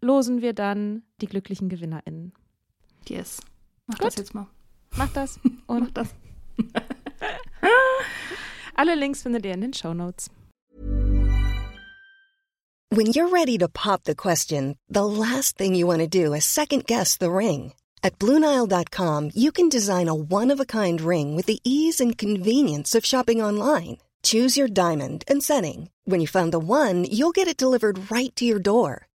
losen wir dann die glücklichen GewinnerInnen. Yes. Mach Gut. das jetzt mal. Macht das Mach und das. alle Links findet ihr in den Show Notes. When you're ready to pop the question, the last thing you want to do is second guess the ring. At Bluenile.com, you can design a one of a kind ring with the ease and convenience of shopping online. Choose your diamond and setting. When you find the one, you'll get it delivered right to your door.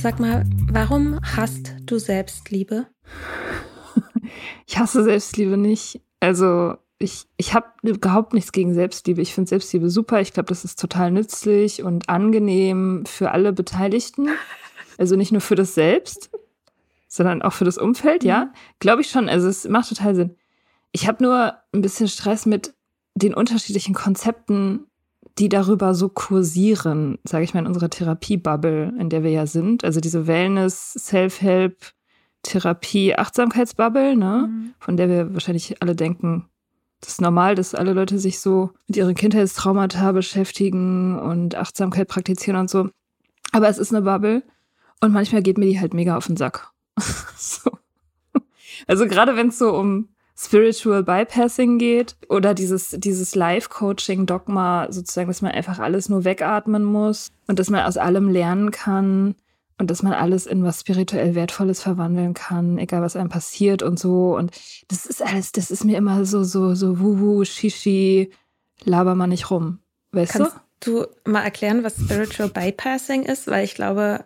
Sag mal, warum hasst du Selbstliebe? Ich hasse Selbstliebe nicht. Also ich, ich habe überhaupt nichts gegen Selbstliebe. Ich finde Selbstliebe super. Ich glaube, das ist total nützlich und angenehm für alle Beteiligten. Also nicht nur für das Selbst, sondern auch für das Umfeld, ja. Glaube ich schon. Also es macht total Sinn. Ich habe nur ein bisschen Stress mit den unterschiedlichen Konzepten, die darüber so kursieren, sage ich mal, in unserer Therapiebubble, in der wir ja sind. Also diese Wellness, Self-Help, Therapie, Achtsamkeitsbubble, ne? Von der wir wahrscheinlich alle denken, das ist normal, dass alle Leute sich so mit ihren Kindheitstraumata beschäftigen und Achtsamkeit praktizieren und so. Aber es ist eine Bubble und manchmal geht mir die halt mega auf den Sack. so. Also gerade wenn es so um Spiritual Bypassing geht oder dieses, dieses Life-Coaching-Dogma, sozusagen, dass man einfach alles nur wegatmen muss und dass man aus allem lernen kann und dass man alles in was spirituell Wertvolles verwandeln kann, egal was einem passiert und so. Und das ist alles, das ist mir immer so, so, so wuhu, shishi, laber mal nicht rum. Weißt Kannst du? du mal erklären, was Spiritual Bypassing ist? Weil ich glaube,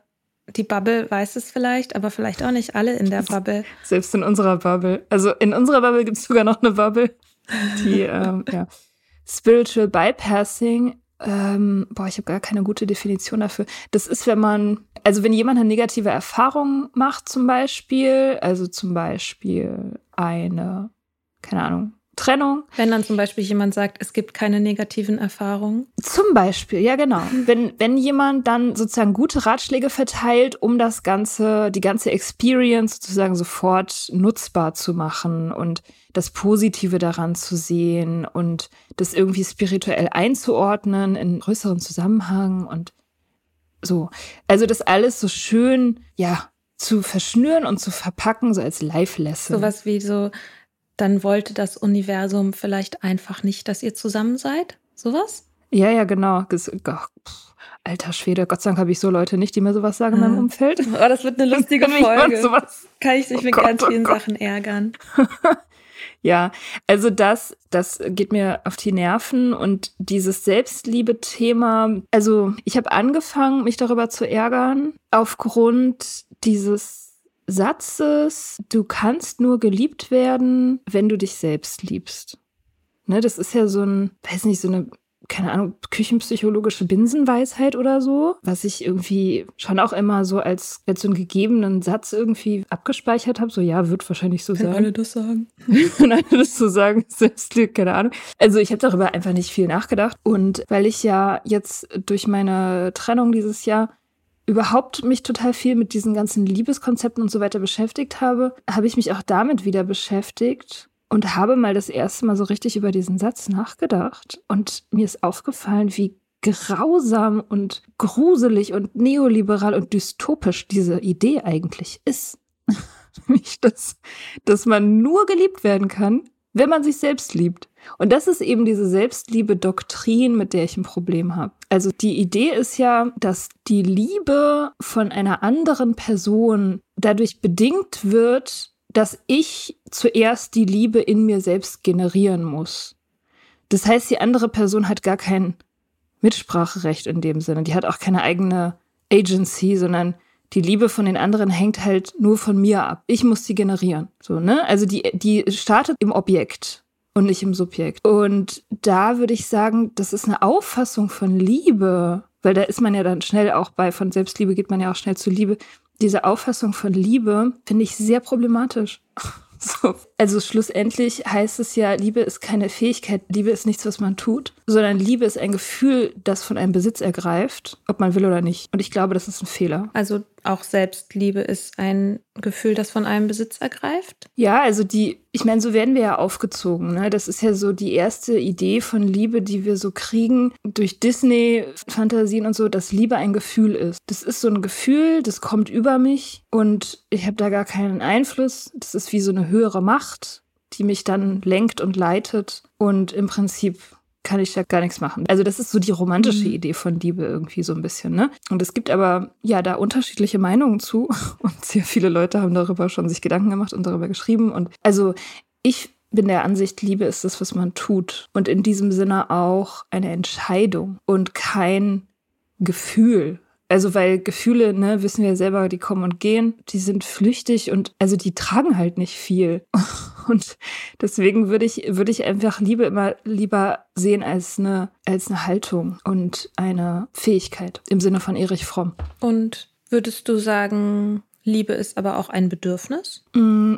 die Bubble weiß es vielleicht, aber vielleicht auch nicht alle in der Bubble. Selbst in unserer Bubble. Also in unserer Bubble gibt es sogar noch eine Bubble. Die, ähm, ja. Spiritual Bypassing, ähm, boah, ich habe gar keine gute Definition dafür. Das ist, wenn man, also wenn jemand eine negative Erfahrung macht, zum Beispiel, also zum Beispiel eine, keine Ahnung, Trennung, Wenn dann zum Beispiel jemand sagt, es gibt keine negativen Erfahrungen. Zum Beispiel, ja genau. Wenn, wenn jemand dann sozusagen gute Ratschläge verteilt, um das Ganze, die ganze Experience sozusagen sofort nutzbar zu machen und das Positive daran zu sehen und das irgendwie spirituell einzuordnen in größeren Zusammenhang und so. Also das alles so schön, ja, zu verschnüren und zu verpacken, so als Live-Lesson. Sowas wie so, dann wollte das Universum vielleicht einfach nicht, dass ihr zusammen seid. Sowas? Ja, ja, genau. Ges- Ach, pff, Alter Schwede, Gott sei Dank habe ich so Leute nicht, die mir sowas sagen in meinem Ah. Umfeld. Oh, das wird eine lustige Folge. Kann ich sich Oh mit Gott, ganz oh vielen Gott. Sachen ärgern. Ja, also das, das geht mir auf die Nerven und dieses Selbstliebe-Thema. Also ich habe angefangen, mich darüber zu ärgern aufgrund dieses Satzes, du kannst nur geliebt werden, wenn du dich selbst liebst. Ne, das ist ja so ein, weiß nicht, so eine keine Ahnung, küchenpsychologische Binsenweisheit oder so, was ich irgendwie schon auch immer so als, als so einen gegebenen Satz irgendwie abgespeichert habe. So, ja, wird wahrscheinlich so Wenn sein. alle das sagen. Wenn alle das so sagen, Selbstliebe, keine Ahnung. Also ich habe darüber einfach nicht viel nachgedacht. Und weil ich ja jetzt durch meine Trennung dieses Jahr überhaupt mich total viel mit diesen ganzen Liebeskonzepten und so weiter beschäftigt habe, habe ich mich auch damit wieder beschäftigt und habe mal das erste Mal so richtig über diesen Satz nachgedacht. Und mir ist aufgefallen, wie grausam und gruselig und neoliberal und dystopisch diese Idee eigentlich ist. Nämlich, dass, dass man nur geliebt werden kann, wenn man sich selbst liebt. Und das ist eben diese Selbstliebe-Doktrin, mit der ich ein Problem habe. Also die Idee ist ja, dass die Liebe von einer anderen Person dadurch bedingt wird, dass ich zuerst die Liebe in mir selbst generieren muss. Das heißt, die andere Person hat gar kein Mitspracherecht in dem Sinne. Die hat auch keine eigene Agency, sondern die Liebe von den anderen hängt halt nur von mir ab. Ich muss sie generieren. So, ne? Also die, die startet im Objekt und nicht im Subjekt. Und da würde ich sagen, das ist eine Auffassung von Liebe, weil da ist man ja dann schnell auch bei, von Selbstliebe geht man ja auch schnell zu Liebe diese Auffassung von Liebe finde ich sehr problematisch. So. Also schlussendlich heißt es ja, Liebe ist keine Fähigkeit, Liebe ist nichts, was man tut, sondern Liebe ist ein Gefühl, das von einem Besitz ergreift, ob man will oder nicht. Und ich glaube, das ist ein Fehler. Also auch Selbstliebe ist ein Gefühl, das von einem Besitz ergreift? Ja, also die, ich meine, so werden wir ja aufgezogen. Ne? Das ist ja so die erste Idee von Liebe, die wir so kriegen durch Disney-Fantasien und so, dass Liebe ein Gefühl ist. Das ist so ein Gefühl, das kommt über mich und ich habe da gar keinen Einfluss. Das ist wie so eine höhere Macht, die mich dann lenkt und leitet und im Prinzip kann ich da gar nichts machen. Also das ist so die romantische mhm. Idee von Liebe irgendwie so ein bisschen, ne? Und es gibt aber ja da unterschiedliche Meinungen zu und sehr viele Leute haben darüber schon sich Gedanken gemacht und darüber geschrieben und also ich bin der Ansicht, Liebe ist das, was man tut und in diesem Sinne auch eine Entscheidung und kein Gefühl. Also weil Gefühle, ne, wissen wir selber, die kommen und gehen, die sind flüchtig und also die tragen halt nicht viel. Und deswegen würde ich, würde ich einfach Liebe immer lieber sehen als eine, als eine Haltung und eine Fähigkeit im Sinne von Erich Fromm. Und würdest du sagen, Liebe ist aber auch ein Bedürfnis? Mm,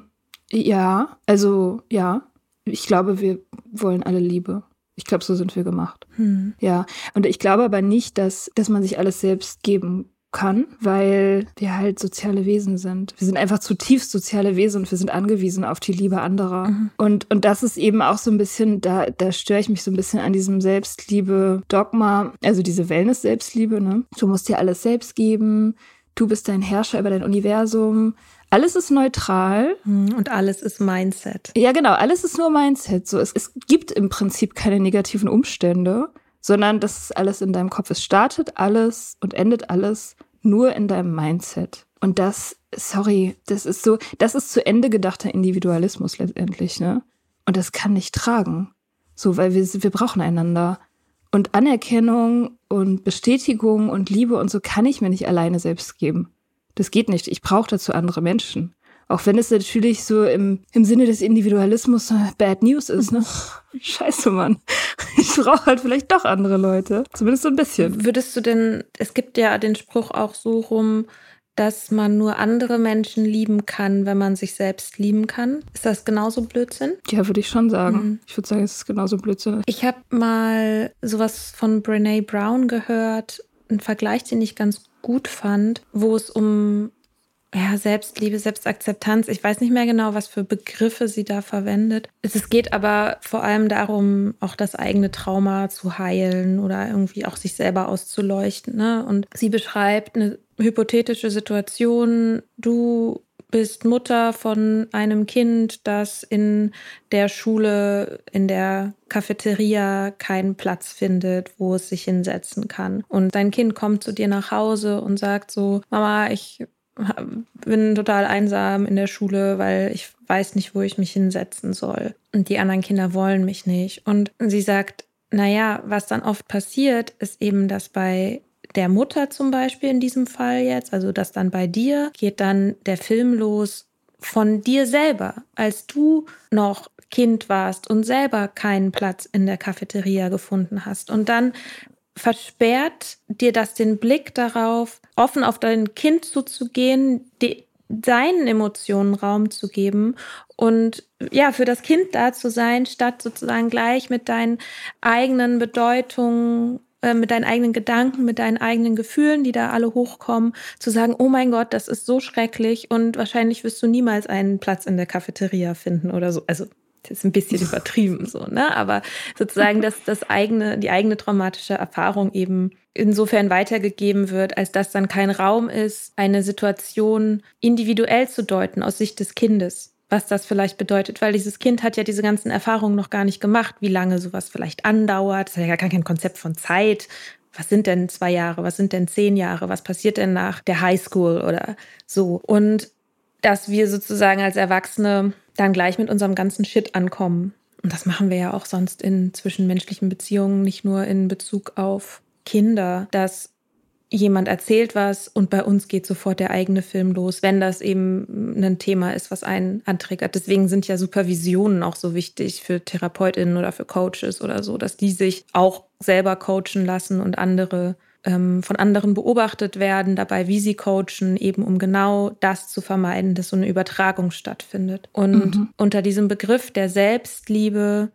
ja, also ja. Ich glaube, wir wollen alle Liebe. Ich glaube, so sind wir gemacht. Hm. Ja. Und ich glaube aber nicht, dass, dass man sich alles selbst geben kann, weil wir halt soziale Wesen sind. Wir sind einfach zutiefst soziale Wesen und wir sind angewiesen auf die Liebe anderer. Mhm. Und, und das ist eben auch so ein bisschen, da, da störe ich mich so ein bisschen an diesem Selbstliebe-Dogma, also diese Wellness-Selbstliebe, ne? Du musst dir alles selbst geben, du bist dein Herrscher über dein Universum. Alles ist neutral. Mhm. Und alles ist Mindset. Ja, genau. Alles ist nur Mindset. So, es, es gibt im Prinzip keine negativen Umstände, sondern das ist alles in deinem Kopf. Es startet alles und endet alles nur in deinem Mindset. Und das, sorry, das ist so, das ist zu Ende gedachter Individualismus letztendlich, ne? Und das kann nicht tragen. So, weil wir, wir brauchen einander. Und Anerkennung und Bestätigung und Liebe und so kann ich mir nicht alleine selbst geben. Das geht nicht. Ich brauche dazu andere Menschen. Auch wenn es natürlich so im, im Sinne des Individualismus Bad News ist, ne? Scheiße, Mann. Ich brauche halt vielleicht doch andere Leute. Zumindest so ein bisschen. Würdest du denn, es gibt ja den Spruch auch so rum, dass man nur andere Menschen lieben kann, wenn man sich selbst lieben kann. Ist das genauso Blödsinn? Ja, würde ich schon sagen. Mhm. Ich würde sagen, es ist genauso Blödsinn. Ich habe mal sowas von Brene Brown gehört, einen Vergleich, den ich ganz gut fand, wo es um ja, Selbstliebe, Selbstakzeptanz. Ich weiß nicht mehr genau, was für Begriffe sie da verwendet. Es geht aber vor allem darum, auch das eigene Trauma zu heilen oder irgendwie auch sich selber auszuleuchten. Ne? Und sie beschreibt eine hypothetische Situation. Du bist Mutter von einem Kind, das in der Schule, in der Cafeteria keinen Platz findet, wo es sich hinsetzen kann. Und dein Kind kommt zu dir nach Hause und sagt so, Mama, ich bin total einsam in der Schule, weil ich weiß nicht, wo ich mich hinsetzen soll. Und die anderen Kinder wollen mich nicht. Und sie sagt, naja, was dann oft passiert, ist eben, dass bei der Mutter zum Beispiel in diesem Fall jetzt, also das dann bei dir, geht dann der Film los von dir selber, als du noch Kind warst und selber keinen Platz in der Cafeteria gefunden hast. Und dann versperrt dir das den Blick darauf, offen auf dein Kind zuzugehen, die, seinen Emotionen Raum zu geben und ja, für das Kind da zu sein, statt sozusagen gleich mit deinen eigenen Bedeutungen äh, mit deinen eigenen Gedanken, mit deinen eigenen Gefühlen, die da alle hochkommen, zu sagen, oh mein Gott, das ist so schrecklich und wahrscheinlich wirst du niemals einen Platz in der Cafeteria finden oder so. Also das ist ein bisschen übertrieben so, ne? Aber sozusagen, dass das eigene, die eigene traumatische Erfahrung eben insofern weitergegeben wird, als dass dann kein Raum ist, eine Situation individuell zu deuten aus Sicht des Kindes was das vielleicht bedeutet, weil dieses Kind hat ja diese ganzen Erfahrungen noch gar nicht gemacht, wie lange sowas vielleicht andauert. Das hat ja gar kein Konzept von Zeit. Was sind denn zwei Jahre? Was sind denn zehn Jahre? Was passiert denn nach der Highschool oder so? Und dass wir sozusagen als Erwachsene dann gleich mit unserem ganzen Shit ankommen. Und das machen wir ja auch sonst in zwischenmenschlichen Beziehungen, nicht nur in Bezug auf Kinder, dass jemand erzählt was und bei uns geht sofort der eigene Film los, wenn das eben ein Thema ist, was einen anträgt. Deswegen sind ja Supervisionen auch so wichtig für Therapeutinnen oder für Coaches oder so, dass die sich auch selber coachen lassen und andere ähm, von anderen beobachtet werden, dabei, wie sie coachen, eben um genau das zu vermeiden, dass so eine Übertragung stattfindet. Und mhm. unter diesem Begriff der Selbstliebe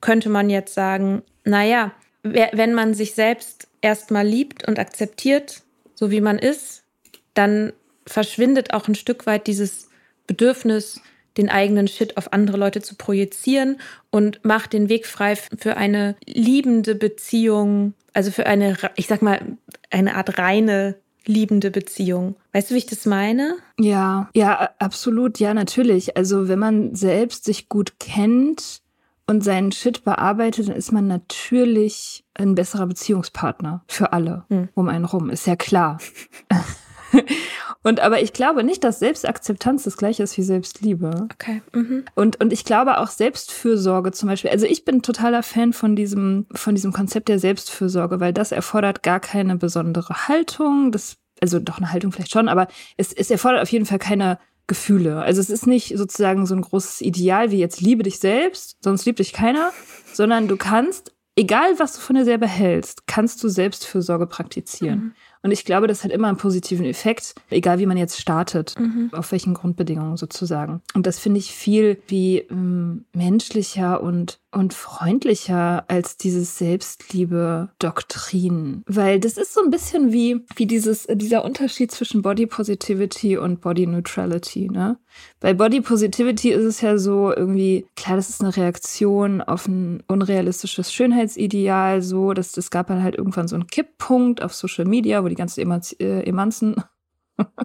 könnte man jetzt sagen, naja, wenn man sich selbst erstmal liebt und akzeptiert, so wie man ist, dann verschwindet auch ein Stück weit dieses Bedürfnis, den eigenen Shit auf andere Leute zu projizieren und macht den Weg frei für eine liebende Beziehung, also für eine, ich sag mal, eine Art reine liebende Beziehung. Weißt du, wie ich das meine? Ja, ja, absolut, ja, natürlich. Also wenn man selbst sich gut kennt, und seinen Shit bearbeitet, dann ist man natürlich ein besserer Beziehungspartner für alle hm. um einen rum. Ist ja klar. und aber ich glaube nicht, dass Selbstakzeptanz das gleiche ist wie Selbstliebe. Okay. Mhm. Und, und ich glaube auch Selbstfürsorge zum Beispiel. Also ich bin totaler Fan von diesem, von diesem Konzept der Selbstfürsorge, weil das erfordert gar keine besondere Haltung. Das, also doch eine Haltung vielleicht schon, aber es, es erfordert auf jeden Fall keine Gefühle. Also es ist nicht sozusagen so ein großes Ideal wie jetzt liebe dich selbst, sonst liebt dich keiner, sondern du kannst, egal was du von dir selber hältst, kannst du Selbstfürsorge praktizieren. Mhm. Und ich glaube, das hat immer einen positiven Effekt, egal wie man jetzt startet, mhm. auf welchen Grundbedingungen sozusagen. Und das finde ich viel wie ähm, menschlicher und und freundlicher als dieses Selbstliebe-Doktrin. Weil das ist so ein bisschen wie, wie dieses, dieser Unterschied zwischen Body Positivity und Body Neutrality, ne? Bei Body Positivity ist es ja so irgendwie, klar, das ist eine Reaktion auf ein unrealistisches Schönheitsideal, so, dass das gab halt irgendwann so einen Kipppunkt auf Social Media, wo die ganzen äh, Emanzen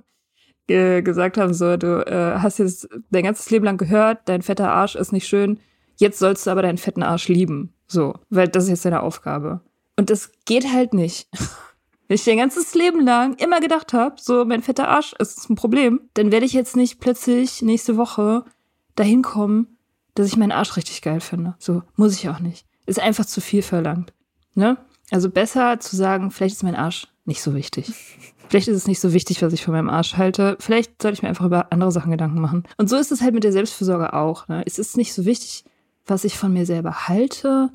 gesagt haben, so, du äh, hast jetzt dein ganzes Leben lang gehört, dein fetter Arsch ist nicht schön, jetzt sollst du aber deinen fetten Arsch lieben. So, weil das ist jetzt deine Aufgabe. Und das geht halt nicht. Wenn ich dein ganzes Leben lang immer gedacht habe, so mein fetter Arsch ist ein Problem, dann werde ich jetzt nicht plötzlich nächste Woche dahin kommen, dass ich meinen Arsch richtig geil finde. So, muss ich auch nicht. Ist einfach zu viel verlangt. Ne? Also besser zu sagen, vielleicht ist mein Arsch nicht so wichtig. Vielleicht ist es nicht so wichtig, was ich von meinem Arsch halte. Vielleicht sollte ich mir einfach über andere Sachen Gedanken machen. Und so ist es halt mit der Selbstfürsorge auch. Ne? Es ist nicht so wichtig, was ich von mir selber halte,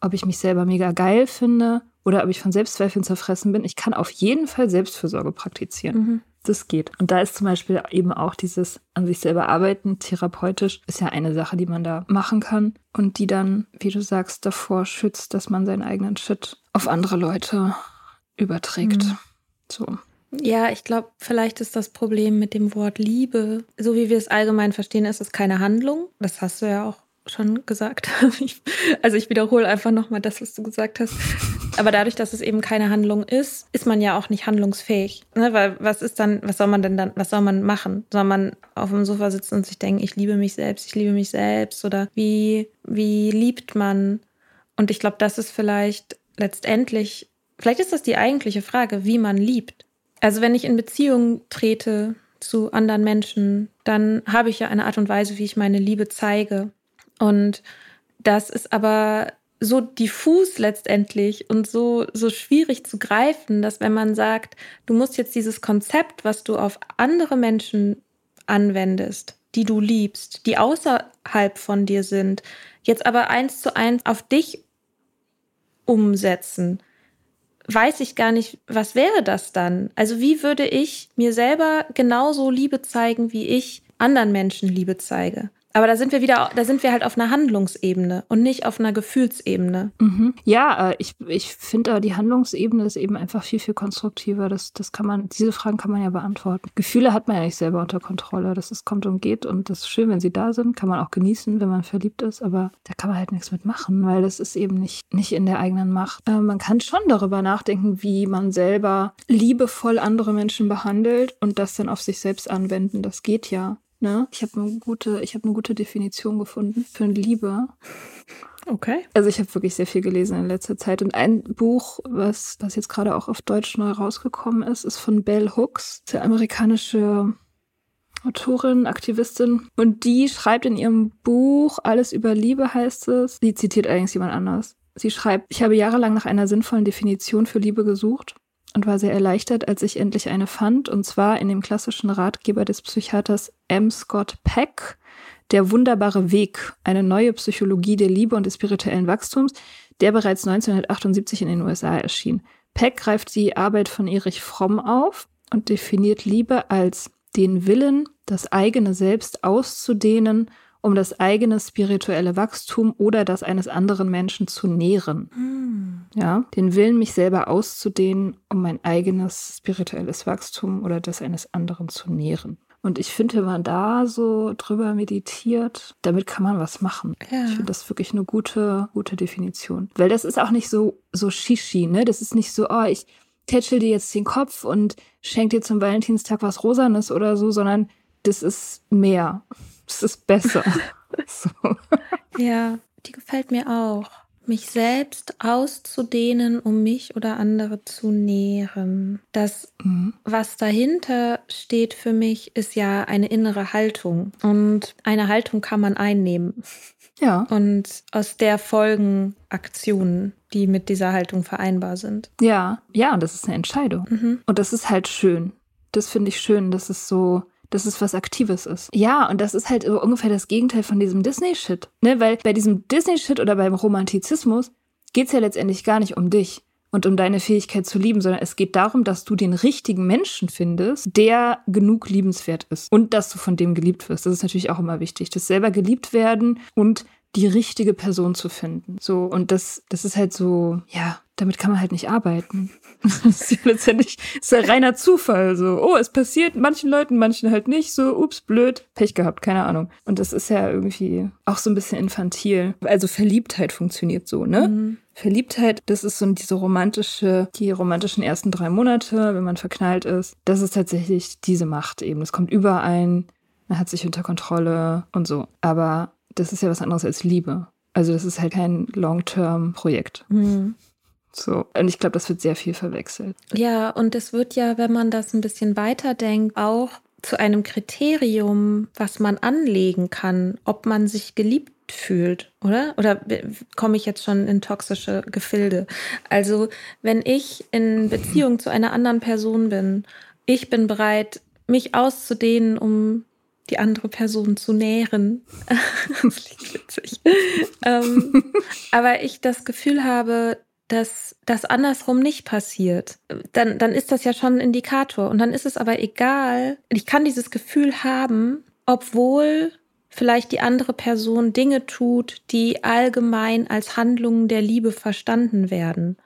ob ich mich selber mega geil finde oder ob ich von Selbstzweifeln zerfressen bin. Ich kann auf jeden Fall Selbstfürsorge praktizieren. Mhm. Das geht. Und da ist zum Beispiel eben auch dieses an sich selber arbeiten, therapeutisch, ist ja eine Sache, die man da machen kann und die dann, wie du sagst, davor schützt, dass man seinen eigenen Shit auf andere Leute überträgt. Mhm. So. Ja, ich glaube, vielleicht ist das Problem mit dem Wort Liebe, so wie wir es allgemein verstehen, ist es keine Handlung. Das hast du ja auch schon gesagt. also ich wiederhole einfach nochmal das, was du gesagt hast. Aber dadurch, dass es eben keine Handlung ist, ist man ja auch nicht handlungsfähig. Ne? Weil was ist dann, was soll man denn dann, was soll man machen? Soll man auf dem Sofa sitzen und sich denken, ich liebe mich selbst, ich liebe mich selbst? Oder wie, wie liebt man? Und ich glaube, das ist vielleicht letztendlich, vielleicht ist das die eigentliche Frage, wie man liebt. Also wenn ich in Beziehung trete zu anderen Menschen, dann habe ich ja eine Art und Weise, wie ich meine Liebe zeige. Und das ist aber so diffus letztendlich und so, so schwierig zu greifen, dass wenn man sagt, du musst jetzt dieses Konzept, was du auf andere Menschen anwendest, die du liebst, die außerhalb von dir sind, jetzt aber eins zu eins auf dich umsetzen, weiß ich gar nicht, was wäre das dann? Also wie würde ich mir selber genauso Liebe zeigen, wie ich anderen Menschen Liebe zeige? Aber da sind wir wieder, da sind wir halt auf einer Handlungsebene und nicht auf einer Gefühlsebene. Mhm. Ja, äh, ich, ich finde, die Handlungsebene ist eben einfach viel, viel konstruktiver. Das, das kann man, diese Fragen kann man ja beantworten. Gefühle hat man ja nicht selber unter Kontrolle. Das ist kommt und geht und das ist schön, wenn sie da sind. Kann man auch genießen, wenn man verliebt ist, aber da kann man halt nichts mitmachen, weil das ist eben nicht, nicht in der eigenen Macht. Äh, man kann schon darüber nachdenken, wie man selber liebevoll andere Menschen behandelt und das dann auf sich selbst anwenden. Das geht ja. Ne? Ich habe eine gute, ich habe eine gute Definition gefunden für Liebe. Okay. Also ich habe wirklich sehr viel gelesen in letzter Zeit und ein Buch, was was jetzt gerade auch auf Deutsch neu rausgekommen ist, ist von Bell Hooks, der amerikanische Autorin, Aktivistin und die schreibt in ihrem Buch Alles über Liebe heißt es. Sie zitiert allerdings jemand anders. Sie schreibt, ich habe jahrelang nach einer sinnvollen Definition für Liebe gesucht und war sehr erleichtert, als ich endlich eine fand, und zwar in dem klassischen Ratgeber des Psychiaters M. Scott Peck, Der wunderbare Weg, eine neue Psychologie der Liebe und des spirituellen Wachstums, der bereits 1978 in den USA erschien. Peck greift die Arbeit von Erich Fromm auf und definiert Liebe als den Willen, das eigene Selbst auszudehnen um das eigene spirituelle Wachstum oder das eines anderen Menschen zu nähren. Mhm. Ja, den Willen, mich selber auszudehnen, um mein eigenes spirituelles Wachstum oder das eines anderen zu nähren. Und ich finde, wenn man da so drüber meditiert, damit kann man was machen. Ja. Ich finde das wirklich eine gute, gute Definition. Weil das ist auch nicht so, so Shishi, ne? Das ist nicht so, oh, ich tätschel dir jetzt den Kopf und schenke dir zum Valentinstag was Rosanes oder so, sondern das ist mehr. Es ist besser. so. Ja, die gefällt mir auch. Mich selbst auszudehnen, um mich oder andere zu nähren. Das, mhm. was dahinter steht für mich, ist ja eine innere Haltung. Und eine Haltung kann man einnehmen. Ja. Und aus der folgen Aktionen, die mit dieser Haltung vereinbar sind. Ja, ja, und das ist eine Entscheidung. Mhm. Und das ist halt schön. Das finde ich schön, dass es so dass es was Aktives ist. Ja, und das ist halt ungefähr das Gegenteil von diesem Disney-Shit. Ne? Weil bei diesem Disney-Shit oder beim Romantizismus geht's ja letztendlich gar nicht um dich und um deine Fähigkeit zu lieben, sondern es geht darum, dass du den richtigen Menschen findest, der genug liebenswert ist und dass du von dem geliebt wirst. Das ist natürlich auch immer wichtig, das selber geliebt werden und die richtige Person zu finden. So und das das ist halt so, ja, damit kann man halt nicht arbeiten. Das ist ja letztendlich ist ja reiner Zufall. So, oh, es passiert manchen Leuten, manchen halt nicht. So, ups, blöd, Pech gehabt, keine Ahnung. Und das ist ja irgendwie auch so ein bisschen infantil. Also Verliebtheit funktioniert so, ne? Mhm. Verliebtheit, das ist so diese romantische, die romantischen ersten drei Monate, wenn man verknallt ist. Das ist tatsächlich diese Macht eben. Es kommt überein, man hat sich unter Kontrolle und so. Aber das ist ja was anderes als Liebe. Also das ist halt kein Long-Term-Projekt. Mhm. So. Und ich glaube, das wird sehr viel verwechselt. Ja, und es wird ja, wenn man das ein bisschen weiterdenkt, auch zu einem Kriterium, was man anlegen kann, ob man sich geliebt fühlt, oder? Oder komme ich jetzt schon in toxische Gefilde? Also, wenn ich in Beziehung zu einer anderen Person bin, ich bin bereit, mich auszudehnen, um die andere Person zu nähren. das klingt witzig. ähm, aber ich das Gefühl habe, dass das andersrum nicht passiert, dann, dann ist das ja schon ein Indikator. Und dann ist es aber egal. Ich kann dieses Gefühl haben, obwohl vielleicht die andere Person Dinge tut, die allgemein als Handlungen der Liebe verstanden werden.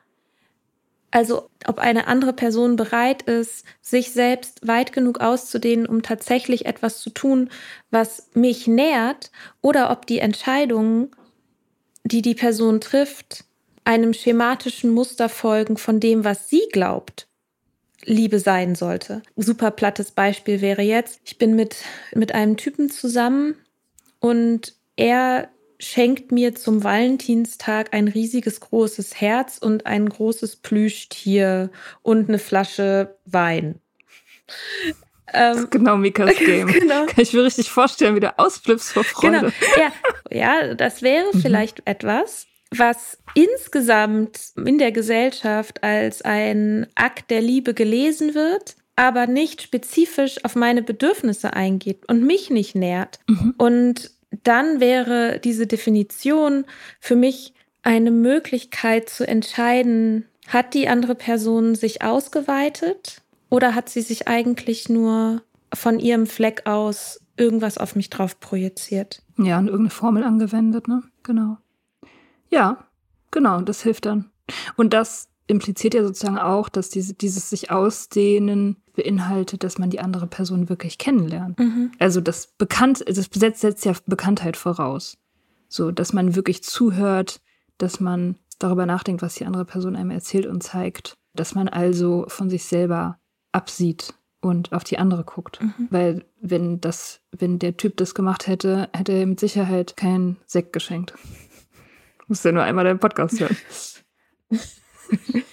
Also ob eine andere Person bereit ist, sich selbst weit genug auszudehnen, um tatsächlich etwas zu tun, was mich nährt, oder ob die Entscheidungen, die die Person trifft, einem schematischen Muster folgen von dem, was sie glaubt, Liebe sein sollte. Super plattes Beispiel wäre jetzt, ich bin mit, mit einem Typen zusammen und er schenkt mir zum Valentinstag ein riesiges großes Herz und ein großes Plüschtier und eine Flasche Wein. das ist genau Mikas Game. Genau. Kann ich mir richtig vorstellen, wie du ausflippst vor Freude. Genau. Ja, ja das wäre mhm. vielleicht etwas, was insgesamt in der Gesellschaft als ein Akt der Liebe gelesen wird, aber nicht spezifisch auf meine Bedürfnisse eingeht und mich nicht nährt. Mhm. Und dann wäre diese Definition für mich eine Möglichkeit zu entscheiden, hat die andere Person sich ausgeweitet oder hat sie sich eigentlich nur von ihrem Fleck aus irgendwas auf mich drauf projiziert? Ja, und irgendeine Formel angewendet, ne? Genau. Ja, genau, das hilft dann. Und das impliziert ja sozusagen auch, dass diese, dieses sich ausdehnen beinhaltet, dass man die andere Person wirklich kennenlernt. Mhm. Also das bekannt, das setzt, setzt ja Bekanntheit voraus. So, dass man wirklich zuhört, dass man darüber nachdenkt, was die andere Person einem erzählt und zeigt, dass man also von sich selber absieht und auf die andere guckt. Mhm. Weil wenn das, wenn der Typ das gemacht hätte, hätte er mit Sicherheit keinen Sekt geschenkt. Musst ja nur einmal deinen Podcast hören.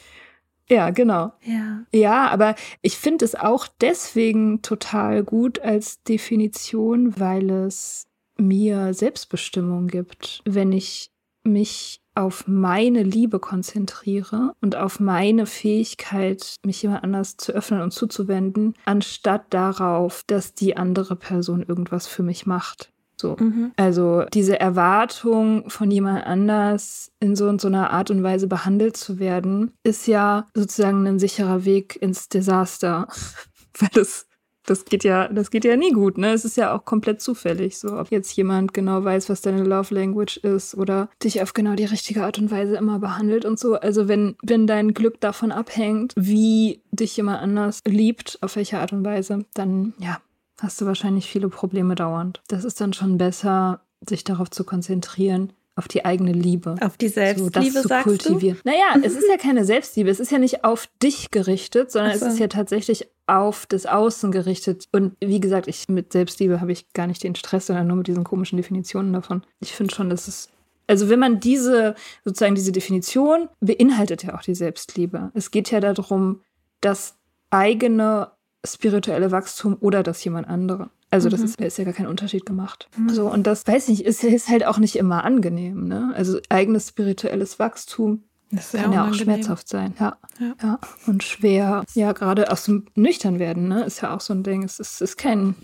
ja, genau. Ja. Ja, aber ich finde es auch deswegen total gut als Definition, weil es mir Selbstbestimmung gibt, wenn ich mich auf meine Liebe konzentriere und auf meine Fähigkeit, mich jemand anders zu öffnen und zuzuwenden, anstatt darauf, dass die andere Person irgendwas für mich macht. So. Mhm. Also diese Erwartung von jemand anders in so und so einer Art und Weise behandelt zu werden, ist ja sozusagen ein sicherer Weg ins Desaster. Weil es das geht ja, das geht ja nie gut, ne? Es ist ja auch komplett zufällig, so ob jetzt jemand genau weiß, was deine Love Language ist oder dich auf genau die richtige Art und Weise immer behandelt und so. Also wenn, wenn dein Glück davon abhängt, wie dich jemand anders liebt, auf welche Art und Weise, dann ja, hast du wahrscheinlich viele Probleme dauernd. Das ist dann schon besser, sich darauf zu konzentrieren, auf die eigene Liebe. Auf die Selbstliebe, so, das sagst kultivieren. Du? Naja, es ist ja keine Selbstliebe. Es ist ja nicht auf dich gerichtet, sondern so. es ist ja tatsächlich auf das Außen gerichtet. Und wie gesagt, ich mit Selbstliebe habe ich gar nicht den Stress, sondern nur mit diesen komischen Definitionen davon. Ich finde schon, dass es also wenn man diese, sozusagen diese Definition beinhaltet ja auch die Selbstliebe. Es geht ja darum, das eigene spirituelle Wachstum oder das jemand andere. Also das mhm. ist, da ist ja gar kein Unterschied gemacht. Mhm. So, und das weiß ich, ist, ist halt auch nicht immer angenehm. Ne? Also eigenes spirituelles Wachstum das kann ja auch schmerzhaft sein. Ja. ja. ja. Und schwer. Ja, gerade aus dem Nüchternwerden, ne, ist ja auch so ein Ding. Es ist, ist kein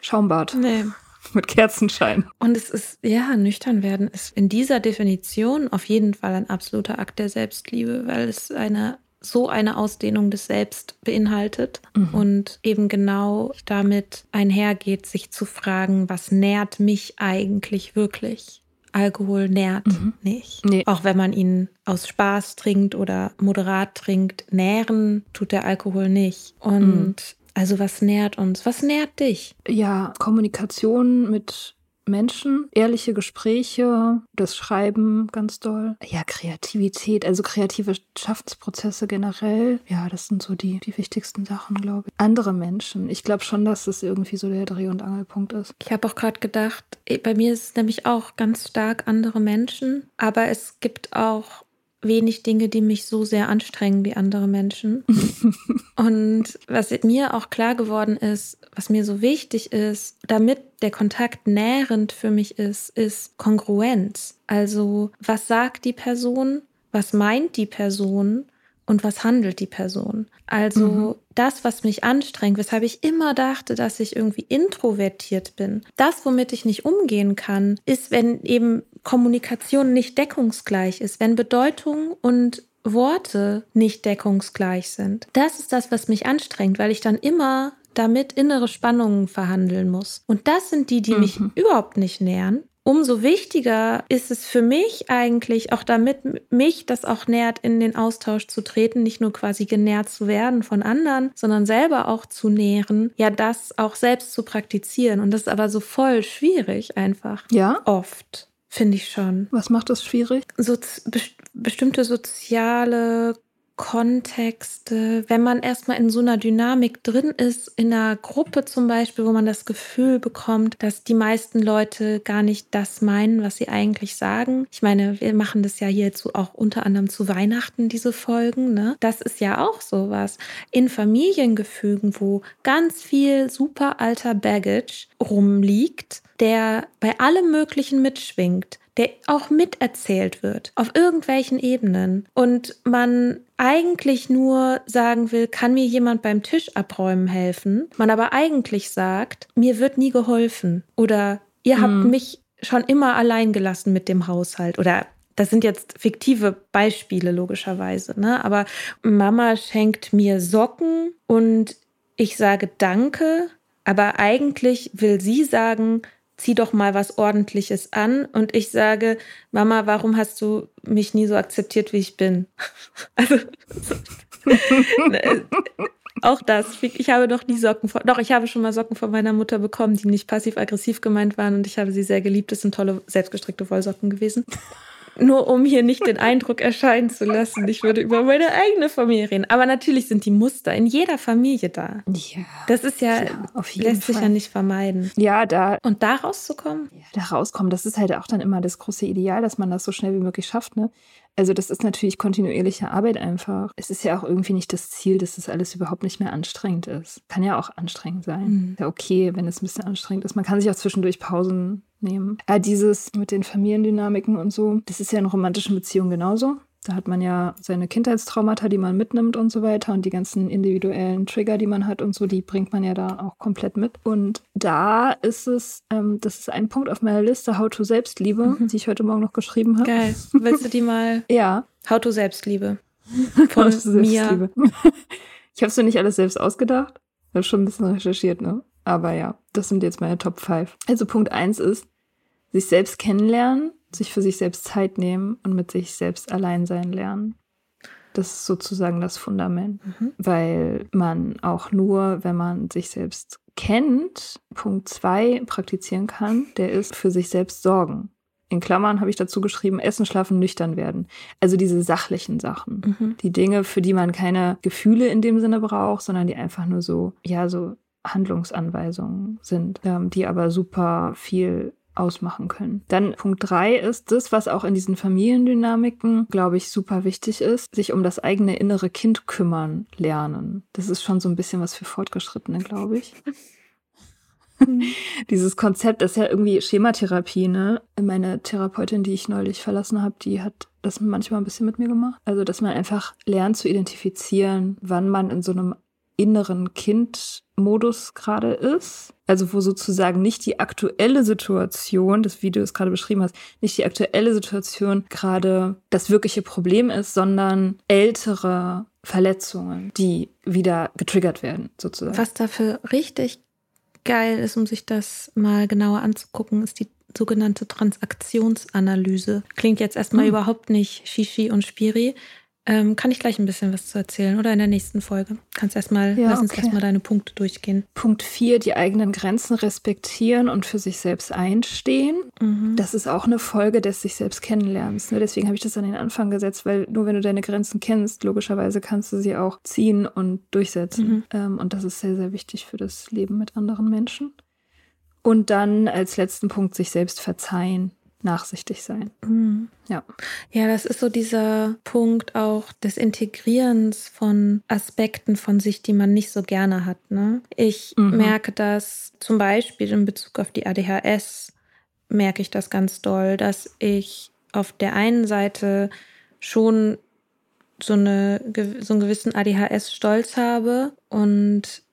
Schaumbad. Nee. Mit Kerzenschein. Und es ist, ja, nüchtern werden ist in dieser Definition auf jeden Fall ein absoluter Akt der Selbstliebe, weil es eine so eine Ausdehnung des Selbst beinhaltet mhm. und eben genau damit einhergeht, sich zu fragen, was nährt mich eigentlich wirklich? Alkohol nährt mhm. nicht. Nee. Auch wenn man ihn aus Spaß trinkt oder moderat trinkt, nähren tut der Alkohol nicht. Und mhm. also was nährt uns? Was nährt dich? Ja, Kommunikation mit Menschen, ehrliche Gespräche, das Schreiben ganz doll. Ja, Kreativität, also kreative Schaffensprozesse generell. Ja, das sind so die, die wichtigsten Sachen, glaube ich. Andere Menschen. Ich glaube schon, dass das irgendwie so der Dreh- und Angelpunkt ist. Ich habe auch gerade gedacht, eh, bei mir ist es nämlich auch ganz stark andere Menschen, aber es gibt auch wenig Dinge, die mich so sehr anstrengen wie andere Menschen. und was mir auch klar geworden ist, was mir so wichtig ist, damit der Kontakt nährend für mich ist, ist Kongruenz. Also was sagt die Person, was meint die Person und was handelt die Person. Also mhm. das, was mich anstrengt, weshalb ich immer dachte, dass ich irgendwie introvertiert bin. Das, womit ich nicht umgehen kann, ist, wenn eben Kommunikation nicht deckungsgleich ist, wenn Bedeutung und Worte nicht deckungsgleich sind. Das ist das, was mich anstrengt, weil ich dann immer damit innere Spannungen verhandeln muss. Und das sind die, die mhm. mich überhaupt nicht nähern. Umso wichtiger ist es für mich eigentlich, auch damit mich das auch nährt, in den Austausch zu treten, nicht nur quasi genährt zu werden von anderen, sondern selber auch zu nähren, ja, das auch selbst zu praktizieren. Und das ist aber so voll schwierig einfach. Ja. Oft. Finde ich schon. Was macht das schwierig? So, be bestimmte soziale Kontexte, wenn man erstmal in so einer Dynamik drin ist, in einer Gruppe zum Beispiel, wo man das Gefühl bekommt, dass die meisten Leute gar nicht das meinen, was sie eigentlich sagen. Ich meine, wir machen das ja hierzu auch unter anderem zu Weihnachten, diese Folgen. Ne? Das ist ja auch sowas. In Familiengefügen, wo ganz viel super alter Baggage rumliegt, der bei allem Möglichen mitschwingt der auch miterzählt wird, auf irgendwelchen Ebenen. Und man eigentlich nur sagen will, kann mir jemand beim Tisch abräumen helfen, man aber eigentlich sagt, mir wird nie geholfen oder ihr habt mhm. mich schon immer allein gelassen mit dem Haushalt oder das sind jetzt fiktive Beispiele logischerweise, ne? Aber Mama schenkt mir Socken und ich sage Danke, aber eigentlich will sie sagen, zieh doch mal was Ordentliches an. Und ich sage, Mama, warum hast du mich nie so akzeptiert, wie ich bin? also, auch das. Ich habe noch nie Socken von, doch, ich habe schon mal Socken von meiner Mutter bekommen, die nicht passiv-aggressiv gemeint waren und ich habe sie sehr geliebt. Das sind tolle, selbstgestrickte Wollsocken gewesen nur um hier nicht den Eindruck erscheinen zu lassen, ich würde über meine eigene Familie reden. Aber natürlich sind die Muster in jeder Familie da. Ja. Das ist ja, ja lässt Fall. sich ja nicht vermeiden. Ja, da. Und da rauszukommen? Ja, da rauskommen, das ist halt auch dann immer das große Ideal, dass man das so schnell wie möglich schafft, ne? Also das ist natürlich kontinuierliche Arbeit einfach. Es ist ja auch irgendwie nicht das Ziel, dass das alles überhaupt nicht mehr anstrengend ist. Kann ja auch anstrengend sein. Mhm. Ja, okay, wenn es ein bisschen anstrengend ist. Man kann sich auch zwischendurch Pausen nehmen. Ja, dieses mit den Familiendynamiken und so, das ist ja in romantischen Beziehungen genauso. Da hat man ja seine Kindheitstraumata, die man mitnimmt und so weiter und die ganzen individuellen Trigger, die man hat und so, die bringt man ja da auch komplett mit. Und da ist es, ähm, das ist ein Punkt auf meiner Liste, How to Selbstliebe, mhm. die ich heute Morgen noch geschrieben habe. Geil. Willst du die mal? ja. How to Selbstliebe. Von mir. Ich habe es mir nicht alles selbst ausgedacht. Ich habe schon ein bisschen recherchiert, ne? Aber ja, das sind jetzt meine Top 5. Also Punkt 1 ist, sich selbst kennenlernen sich für sich selbst Zeit nehmen und mit sich selbst allein sein lernen. Das ist sozusagen das Fundament, mhm. weil man auch nur, wenn man sich selbst kennt, Punkt zwei praktizieren kann, der ist für sich selbst sorgen. In Klammern habe ich dazu geschrieben, essen, schlafen, nüchtern werden. Also diese sachlichen Sachen. Mhm. Die Dinge, für die man keine Gefühle in dem Sinne braucht, sondern die einfach nur so, ja, so Handlungsanweisungen sind, ähm, die aber super viel ausmachen können. Dann Punkt drei ist das, was auch in diesen Familiendynamiken, glaube ich, super wichtig ist, sich um das eigene innere Kind kümmern lernen. Das ist schon so ein bisschen was für Fortgeschrittene, glaube ich. Dieses Konzept ist ja irgendwie Schematherapie, ne? Meine Therapeutin, die ich neulich verlassen habe, die hat das manchmal ein bisschen mit mir gemacht. Also, dass man einfach lernt zu identifizieren, wann man in so einem inneren Kind-Modus gerade ist. Also wo sozusagen nicht die aktuelle Situation, das Video es gerade beschrieben hast, nicht die aktuelle Situation gerade das wirkliche Problem ist, sondern ältere Verletzungen, die wieder getriggert werden, sozusagen. Was dafür richtig geil ist, um sich das mal genauer anzugucken, ist die sogenannte Transaktionsanalyse. Klingt jetzt erstmal mhm. überhaupt nicht Shishi und Spiri, ähm, kann ich gleich ein bisschen was zu erzählen oder in der nächsten Folge? Kannst erstmal, ja, lass uns okay. erstmal deine Punkte durchgehen. Punkt 4, die eigenen Grenzen respektieren und für sich selbst einstehen. Mhm. Das ist auch eine Folge des sich selbst kennenlernens. Ne? Deswegen habe ich das an den Anfang gesetzt, weil nur wenn du deine Grenzen kennst, logischerweise kannst du sie auch ziehen und durchsetzen. Mhm. Ähm, und das ist sehr, sehr wichtig für das Leben mit anderen Menschen. Und dann als letzten Punkt sich selbst verzeihen nachsichtig sein. Mhm. Ja. Ja, das ist so dieser Punkt auch des Integrierens von Aspekten von sich, die man nicht so gerne hat. Ne? Ich mhm. merke das zum Beispiel in Bezug auf die ADHS, merke ich das ganz doll, dass ich auf der einen Seite schon so, eine, so einen gewissen ADHS-Stolz habe und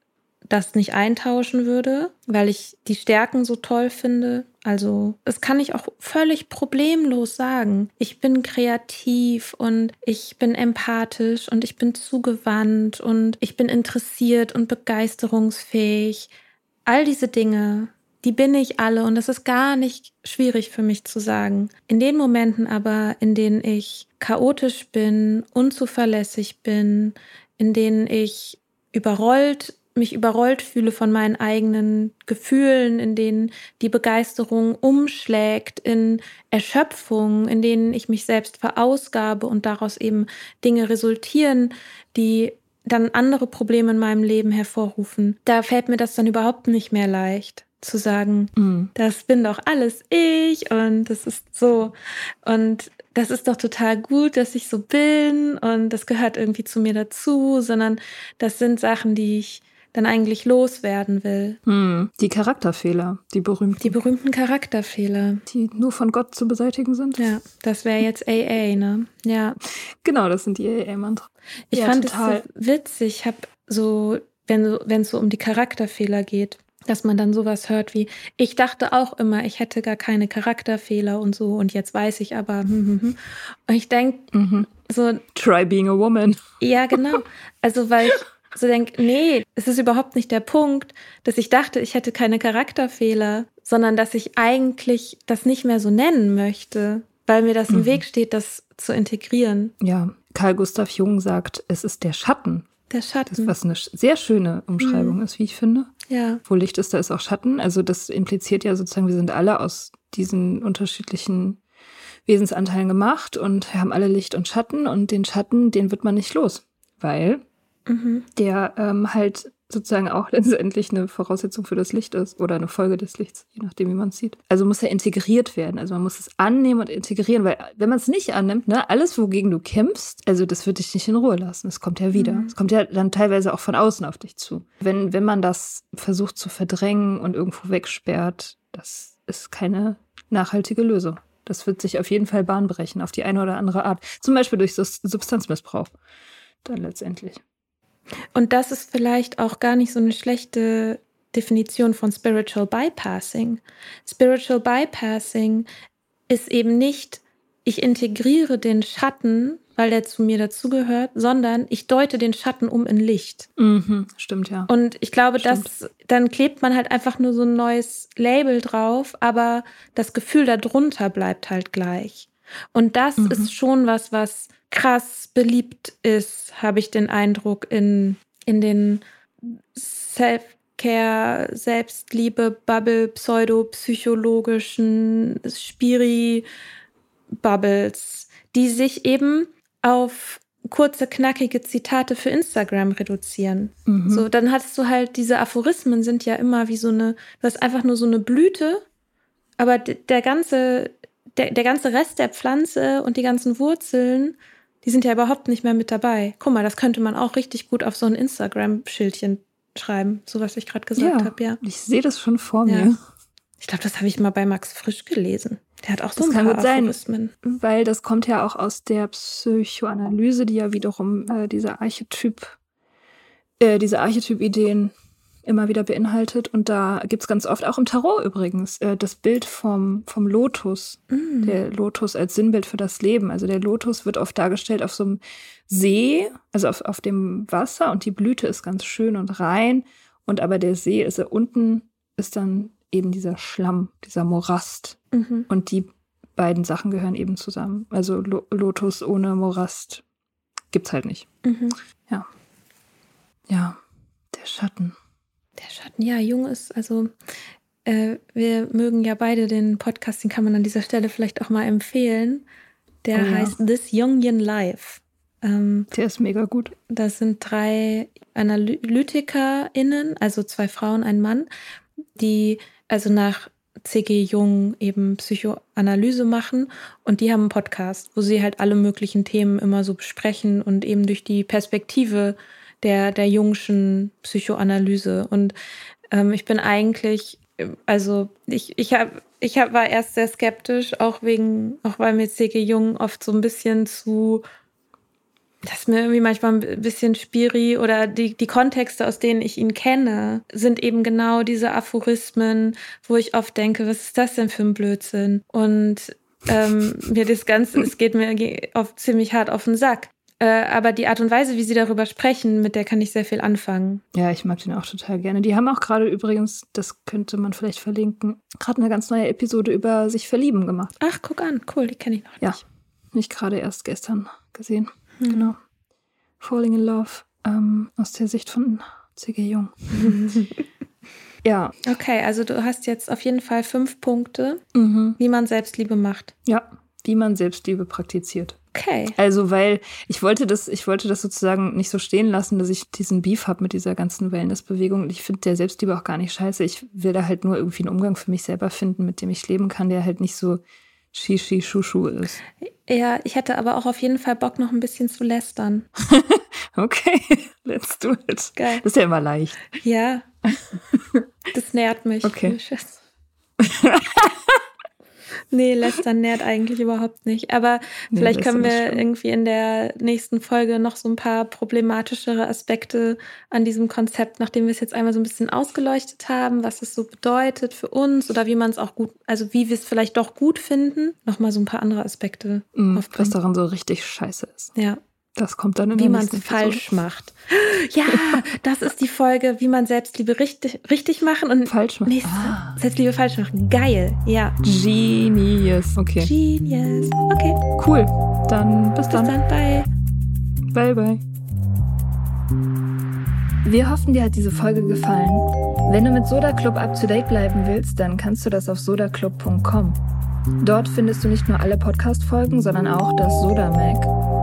das nicht eintauschen würde, weil ich die Stärken so toll finde. Also, das kann ich auch völlig problemlos sagen. Ich bin kreativ und ich bin empathisch und ich bin zugewandt und ich bin interessiert und begeisterungsfähig. All diese Dinge, die bin ich alle und das ist gar nicht schwierig für mich zu sagen. In den Momenten aber, in denen ich chaotisch bin, unzuverlässig bin, in denen ich überrollt mich überrollt fühle von meinen eigenen Gefühlen, in denen die Begeisterung umschlägt in Erschöpfung, in denen ich mich selbst verausgabe und daraus eben Dinge resultieren, die dann andere Probleme in meinem Leben hervorrufen. Da fällt mir das dann überhaupt nicht mehr leicht zu sagen, mm. das bin doch alles ich und das ist so und das ist doch total gut, dass ich so bin und das gehört irgendwie zu mir dazu, sondern das sind Sachen, die ich dann eigentlich loswerden will. Hm, die Charakterfehler, die berühmten. Die berühmten Charakterfehler. Die nur von Gott zu beseitigen sind. Ja, das wäre jetzt AA, ne? Ja. Genau, das sind die AA-Mantren. Ich ja, fand es so witzig. Ich habe so, wenn es so um die Charakterfehler geht, dass man dann sowas hört wie, ich dachte auch immer, ich hätte gar keine Charakterfehler und so und jetzt weiß ich aber, hm, hm, hm. und ich denke mhm. so. Try being a woman. Ja, genau. Also, weil ich so denke, nee, es ist überhaupt nicht der Punkt, dass ich dachte, ich hätte keine Charakterfehler, sondern dass ich eigentlich das nicht mehr so nennen möchte, weil mir das mhm. im Weg steht, das zu integrieren. Ja, Karl Gustav Jung sagt, es ist der Schatten. Der Schatten. Das, was eine sehr schöne Umschreibung mhm. ist, wie ich finde. Ja. Wo Licht ist, da ist auch Schatten. Also das impliziert ja sozusagen, wir sind alle aus diesen unterschiedlichen Wesensanteilen gemacht und haben alle Licht und Schatten und den Schatten, den wird man nicht los, weil mhm. der ähm, halt sozusagen auch letztendlich eine Voraussetzung für das Licht ist oder eine Folge des Lichts, je nachdem, wie man es sieht. Also muss er integriert werden. Also man muss es annehmen und integrieren, weil wenn man es nicht annimmt, ne, alles, wogegen du kämpfst, also das wird dich nicht in Ruhe lassen. Es kommt ja wieder. Mhm. Es kommt ja dann teilweise auch von außen auf dich zu. Wenn, wenn man das versucht zu verdrängen und irgendwo wegsperrt, das ist keine nachhaltige Lösung. Das wird sich auf jeden Fall Bahn brechen, auf die eine oder andere Art. Zum Beispiel durch Substanzmissbrauch. Dann letztendlich. Und das ist vielleicht auch gar nicht so eine schlechte Definition von Spiritual Bypassing. Spiritual Bypassing ist eben nicht, ich integriere den Schatten, weil der zu mir dazugehört, sondern ich deute den Schatten um in Licht. Mhm, stimmt, ja. Und ich glaube, dass dann klebt man halt einfach nur so ein neues Label drauf, aber das Gefühl darunter bleibt halt gleich. Und das mhm. ist schon was, was krass beliebt ist, habe ich den Eindruck, in, in den Self-Care, Selbstliebe, Bubble, pseudopsychologischen Spiri-Bubbles, die sich eben auf kurze, knackige Zitate für Instagram reduzieren. Mhm. So, dann hast du halt diese Aphorismen sind ja immer wie so eine, du hast einfach nur so eine Blüte, aber der ganze, der, der ganze Rest der Pflanze und die ganzen Wurzeln die sind ja überhaupt nicht mehr mit dabei. Guck mal, das könnte man auch richtig gut auf so ein Instagram-Schildchen schreiben, so was ich gerade gesagt ja, habe, ja. Ich sehe das schon vor ja. mir. Ich glaube, das habe ich mal bei Max Frisch gelesen. Der hat auch so das ein kann paar sein, Weil das kommt ja auch aus der Psychoanalyse, die ja wiederum äh, diese Archetyp, äh, diese Archetyp-Ideen immer wieder beinhaltet. Und da gibt es ganz oft, auch im Tarot übrigens, äh, das Bild vom, vom Lotus. Mm. Der Lotus als Sinnbild für das Leben. Also der Lotus wird oft dargestellt auf so einem See, also auf, auf dem Wasser und die Blüte ist ganz schön und rein. Und aber der See ist ja unten, ist dann eben dieser Schlamm, dieser Morast. Mhm. Und die beiden Sachen gehören eben zusammen. Also Lo Lotus ohne Morast gibt's halt nicht. Mhm. Ja. Ja, der Schatten. Der Schatten, ja, jung ist, also äh, wir mögen ja beide den Podcast, den kann man an dieser Stelle vielleicht auch mal empfehlen. Der oh, ja. heißt This Jungian Life. Ähm, der ist mega gut. Das sind drei AnalytikerInnen, also zwei Frauen, ein Mann, die also nach C.G. Jung eben Psychoanalyse machen und die haben einen Podcast, wo sie halt alle möglichen Themen immer so besprechen und eben durch die Perspektive der, der Jungschen Psychoanalyse. Und ähm, ich bin eigentlich, also ich, ich habe ich hab, war erst sehr skeptisch, auch wegen, auch weil mir C.G. Jung oft so ein bisschen zu, das ist mir irgendwie manchmal ein bisschen spiri oder die, die Kontexte, aus denen ich ihn kenne, sind eben genau diese Aphorismen, wo ich oft denke, was ist das denn für ein Blödsinn? Und ähm, mir das Ganze, es geht mir oft ziemlich hart auf den Sack. Äh, aber die Art und Weise, wie sie darüber sprechen, mit der kann ich sehr viel anfangen. Ja, ich mag den auch total gerne. Die haben auch gerade übrigens, das könnte man vielleicht verlinken, gerade eine ganz neue Episode über sich verlieben gemacht. Ach, guck an, cool, die kenne ich noch nicht. Ja, nicht gerade erst gestern gesehen. Hm. Genau. Falling in Love ähm, aus der Sicht von C.G. Jung. ja. Okay, also du hast jetzt auf jeden Fall fünf Punkte, mhm. wie man Selbstliebe macht. Ja, wie man Selbstliebe praktiziert. Okay. Also, weil ich wollte das, ich wollte das sozusagen nicht so stehen lassen, dass ich diesen Beef habe mit dieser ganzen Wellness-Bewegung. Und ich finde der Selbstliebe auch gar nicht scheiße. Ich will da halt nur irgendwie einen Umgang für mich selber finden, mit dem ich leben kann, der halt nicht so Shishi Shushu ist. Ja, ich hätte aber auch auf jeden Fall Bock, noch ein bisschen zu lästern. okay, let's do it. Geil. Das ist ja immer leicht. Ja. Das nährt mich. Okay. Nee, lästern nährt eigentlich überhaupt nicht. Aber Nee, vielleicht können wir irgendwie in der nächsten Folge noch so ein paar problematischere Aspekte an diesem Konzept, nachdem wir es jetzt einmal so ein bisschen ausgeleuchtet haben, was es so bedeutet für uns oder wie man es auch gut, also wie wir es vielleicht doch gut finden, nochmal so ein paar andere Aspekte Mm, Was daran so richtig scheiße ist. Ja, Das kommt dann in wie man es falsch Episode. macht. Ja, das ist die Folge, wie man Selbstliebe richtig, richtig machen und Falsch machen. Ah. Selbstliebe falsch machen. Geil, ja. Genius. Okay, Genius. Okay, cool. Dann bis bis dann. dann, bye. Bye, bye. Wir hoffen, dir hat diese Folge gefallen. Wenn du mit Soda Club up to date bleiben willst, dann kannst du das auf sodaclub.com. Dort findest du nicht nur alle Podcast-Folgen, sondern auch das Soda Mag,